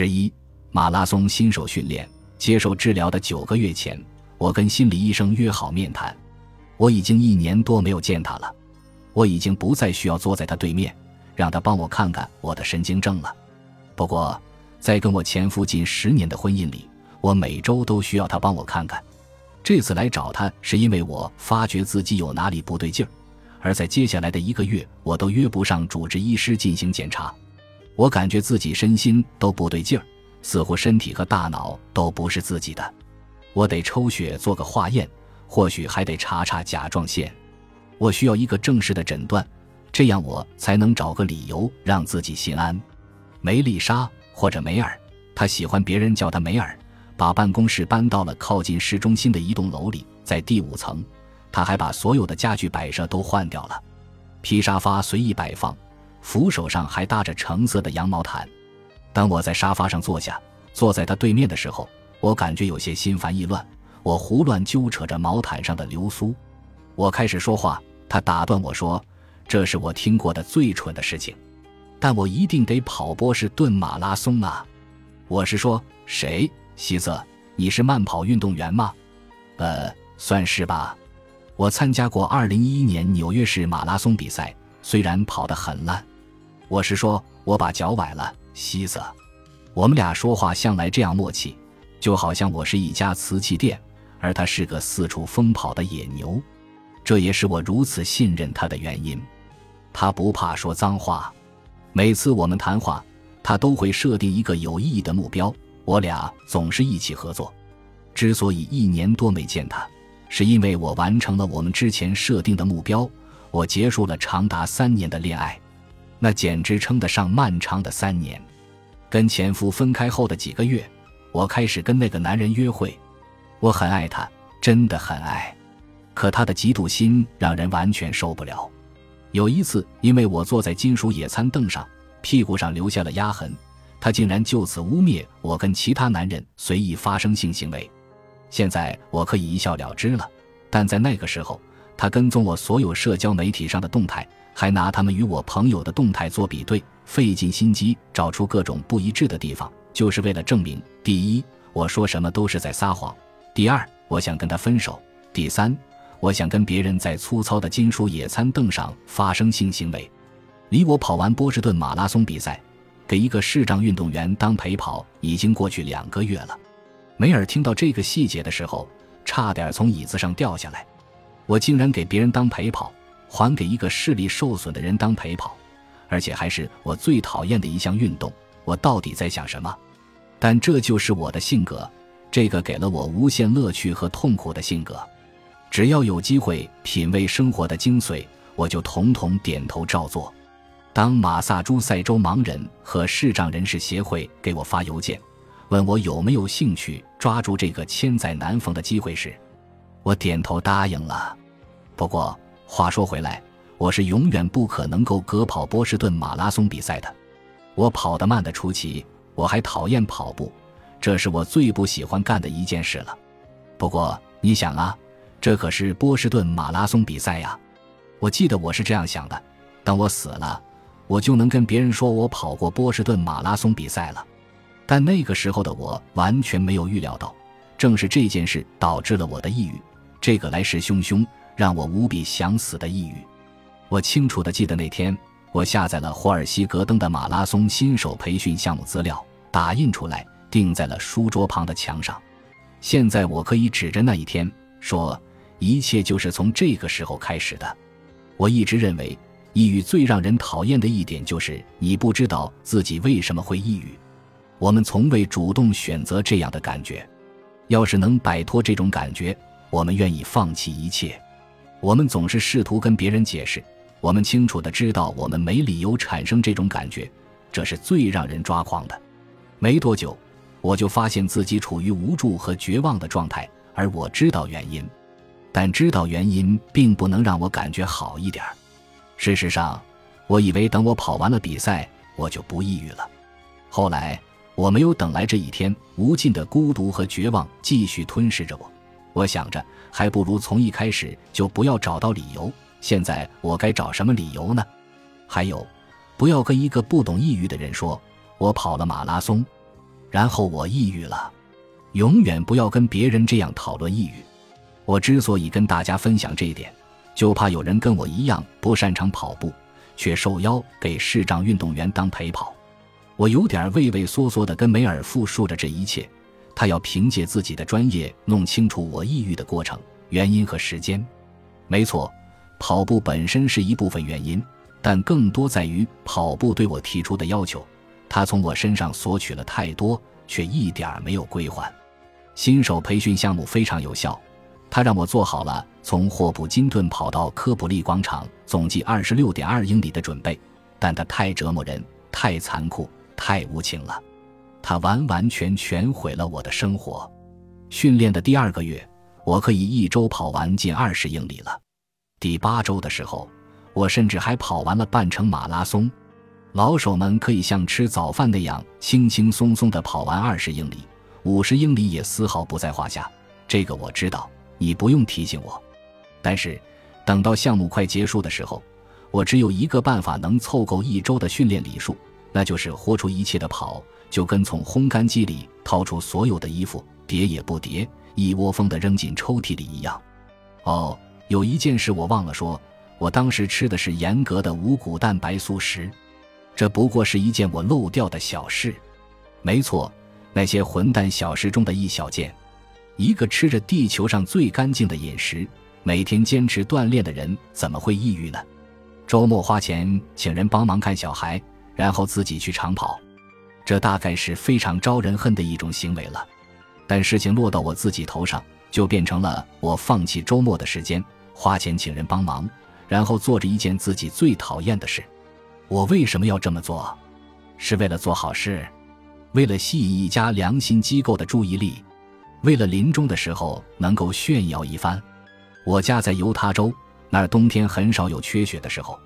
十一，马拉松新手训练接受治疗的九个月前，我跟心理医生约好面谈。我已经一年多没有见他了，我已经不再需要坐在他对面，让他帮我看看我的神经症了。不过，在跟我前夫近十年的婚姻里，我每周都需要他帮我看看。这次来找他，是因为我发觉自己有哪里不对劲儿，而在接下来的一个月，我都约不上主治医师进行检查。我感觉自己身心都不对劲儿，似乎身体和大脑都不是自己的。我得抽血做个化验，或许还得查查甲状腺。我需要一个正式的诊断，这样我才能找个理由让自己心安。梅丽莎或者梅尔，她喜欢别人叫她梅尔。把办公室搬到了靠近市中心的一栋楼里，在第五层。她还把所有的家具摆设都换掉了，皮沙发随意摆放，扶手上还搭着橙色的羊毛毯。当我在沙发上坐下，坐在他对面的时候，我感觉有些心烦意乱。我胡乱揪扯着毛毯上的流苏。我开始说话，他打断我说：“这是我听过的最蠢的事情，但我一定得跑波士顿马拉松啊！”我是说谁？希瑟，你是慢跑运动员吗？呃，算是吧。我参加过2011年纽约市马拉松比赛，虽然跑得很烂。我是说，我把脚崴了。西子，我们俩说话向来这样默契，就好像我是一家瓷器店，而他是个四处疯跑的野牛。这也是我如此信任他的原因。他不怕说脏话。每次我们谈话，他都会设定一个有意义的目标。我俩总是一起合作。之所以一年多没见他，是因为我完成了我们之前设定的目标。我结束了长达三年的恋爱，那简直称得上漫长的三年。跟前夫分开后的几个月，我开始跟那个男人约会。我很爱他，真的很爱。可他的嫉妒心让人完全受不了。有一次，因为我坐在金属野餐凳上，屁股上留下了压痕。他竟然就此污蔑我跟其他男人随意发生性行为，现在我可以一笑了之了。但在那个时候，他跟踪我所有社交媒体上的动态，还拿他们与我朋友的动态做比对，费尽心机找出各种不一致的地方，就是为了证明：第一，我说什么都是在撒谎；第二，我想跟他分手；第三，我想跟别人在粗糙的金属野餐凳上发生性行为。离我跑完波士顿马拉松比赛。给一个视障运动员当陪跑已经过去两个月了。梅尔听到这个细节的时候，差点从椅子上掉下来。我竟然给别人当陪跑，还给一个视力受损的人当陪跑，而且还是我最讨厌的一项运动。我到底在想什么？但这就是我的性格，这个给了我无限乐趣和痛苦的性格。只要有机会品味生活的精髓，我就统统点头照做。当马萨诸塞州盲人和视障人士协会给我发邮件，问我有没有兴趣抓住这个千载难逢的机会时，我点头答应了。不过话说回来，我是永远不可能够隔跑波士顿马拉松比赛的。我跑得慢的出奇，我还讨厌跑步，这是我最不喜欢干的一件事了。不过你想啊，这可是波士顿马拉松比赛呀！我记得我是这样想的：等我死了。我就能跟别人说我跑过波士顿马拉松比赛了，但那个时候的我完全没有预料到，正是这件事导致了我的抑郁，这个来势汹汹、让我无比想死的抑郁。我清楚地记得那天，我下载了霍尔希格登的马拉松新手培训项目资料，打印出来钉在了书桌旁的墙上。现在我可以指着那一天说，一切就是从这个时候开始的。我一直认为。抑郁最让人讨厌的一点就是你不知道自己为什么会抑郁。我们从未主动选择这样的感觉。要是能摆脱这种感觉，我们愿意放弃一切。我们总是试图跟别人解释，我们清楚的知道我们没理由产生这种感觉，这是最让人抓狂的。没多久，我就发现自己处于无助和绝望的状态，而我知道原因，但知道原因并不能让我感觉好一点。事实上，我以为等我跑完了比赛，我就不抑郁了。后来，我没有等来这一天，无尽的孤独和绝望继续吞噬着我。我想着，还不如从一开始就不要找到理由。现在我该找什么理由呢？还有，不要跟一个不懂抑郁的人说我跑了马拉松。然后我抑郁了。永远不要跟别人这样讨论抑郁。我之所以跟大家分享这一点，就怕有人跟我一样不擅长跑步，却受邀给视障运动员当陪跑。我有点畏畏缩缩地跟梅尔复述着这一切，他要凭借自己的专业弄清楚我抑郁的过程、原因和时间。没错，跑步本身是一部分原因，但更多在于跑步对我提出的要求。他从我身上索取了太多，却一点儿没有归还。新手培训项目非常有效，他让我做好了从霍普金顿跑到科普利广场总计二十六点二英里的准备，但他太折磨人，太残酷，太无情了。他完完全全毁了我的生活。训练的第二个月。我可以一周跑完近二十英里了。第八周的时候，我甚至还跑完了半程马拉松。老手们可以像吃早饭那样轻轻松松地跑完二十英里，五十英里也丝毫不在话下。这个我知道，你不用提醒我。但是，等到项目快结束的时候，我只有一个办法能凑够一周的训练里数，那就是豁出一切的跑，就跟从烘干机里掏出所有的衣服，叠也不叠。一窝蜂地扔进抽屉里一样。哦，有一件事我忘了说，我当时吃的是严格的五谷蛋白素食，这不过是一件我漏掉的小事。没错，那些混蛋小事中的一小件。一个吃着地球上最干净的饮食，每天坚持锻炼的人，怎么会抑郁呢？周末花钱请人帮忙看小孩，然后自己去长跑，这大概是非常招人恨的一种行为了。但事情落到我自己头上，就变成了我放弃周末的时间，花钱请人帮忙，然后做着一件自己最讨厌的事。我为什么要这么做？是为了做好事，为了吸引一家良心机构的注意力，为了临终的时候能够炫耀一番。我家在犹他州，那儿冬天很少有缺雪的时候，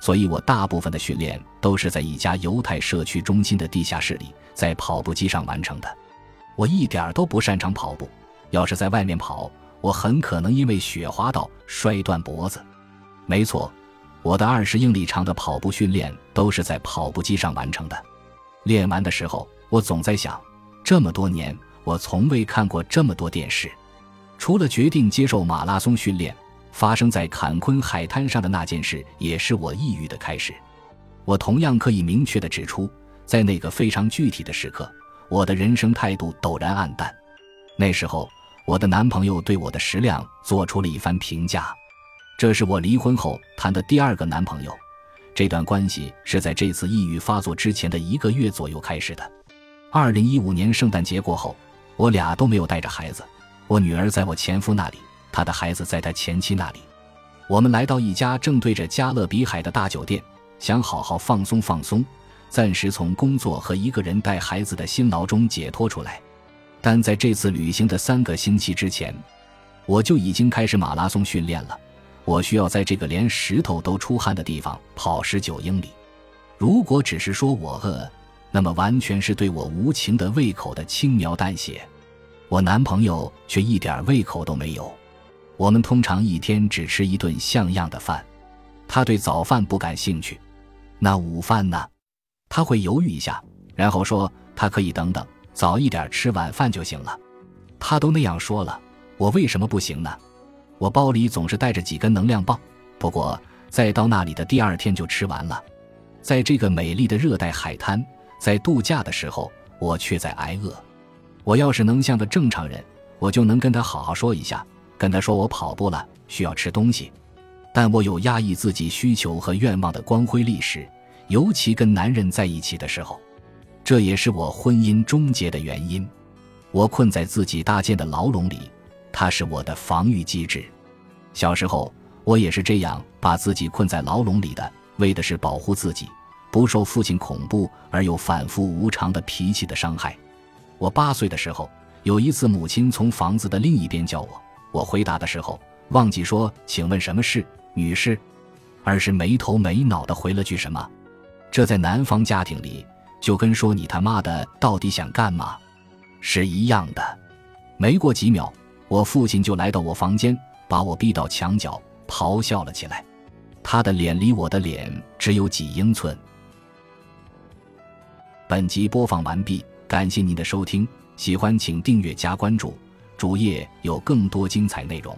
所以我大部分的训练都是在一家犹太社区中心的地下室里，在跑步机上完成的。我一点儿都不擅长跑步，要是在外面跑，我很可能因为雪滑倒摔断脖子。没错，我的二十英里长的跑步训练都是在跑步机上完成的。练完的时候，我总在想，这么多年我从未看过这么多电视。除了决定接受马拉松训练，发生在坎昆海滩上的那件事也是我抑郁的开始。我同样可以明确地指出，在那个非常具体的时刻。我的人生态度陡然黯淡。那时候，我的男朋友对我的食量做出了一番评价。这是我离婚后谈的第二个男朋友。这段关系是在这次抑郁发作之前的一个月左右开始的。二零一五年圣诞节过后，我俩都没有带着孩子。我女儿在我前夫那里，他的孩子在他前妻那里。我们来到一家正对着加勒比海的大酒店，想好好放松放松。暂时从工作和一个人带孩子的辛劳中解脱出来，但在这次旅行的三个星期之前，我就已经开始马拉松训练了。我需要在这个连石头都出汗的地方跑十九英里。如果只是说我饿，那么完全是对我无情的胃口的轻描淡写。我男朋友却一点胃口都没有。我们通常一天只吃一顿像样的饭，他对早饭不感兴趣。那午饭呢？他会犹豫一下，然后说他可以等等，早一点吃晚饭就行了。他都那样说了，我为什么不行呢？我包里总是带着几根能量棒，不过再到那里的第二天就吃完了。在这个美丽的热带海滩，在度假的时候，我却在挨饿。我要是能像个正常人，我就能跟他好好说一下，跟他说我跑步了，需要吃东西。但我有压抑自己需求和愿望的光辉历史。尤其跟男人在一起的时候，这也是我婚姻终结的原因。我困在自己搭建的牢笼里，它是我的防御机制。小时候，我也是这样把自己困在牢笼里的，为的是保护自己，不受父亲恐怖而又反复无常的脾气的伤害。我八岁的时候，有一次母亲从房子的另一边叫我，我回答的时候忘记说“请问什么事，女士”，而是没头没脑的回了句什么。这在南方家庭里，就跟说你他妈的到底想干嘛，是一样的。没过几秒，我父亲就来到我房间，把我逼到墙角，咆哮了起来。他的脸离我的脸只有几英寸。本集播放完毕，感谢您的收听，喜欢请订阅加关注，主页有更多精彩内容。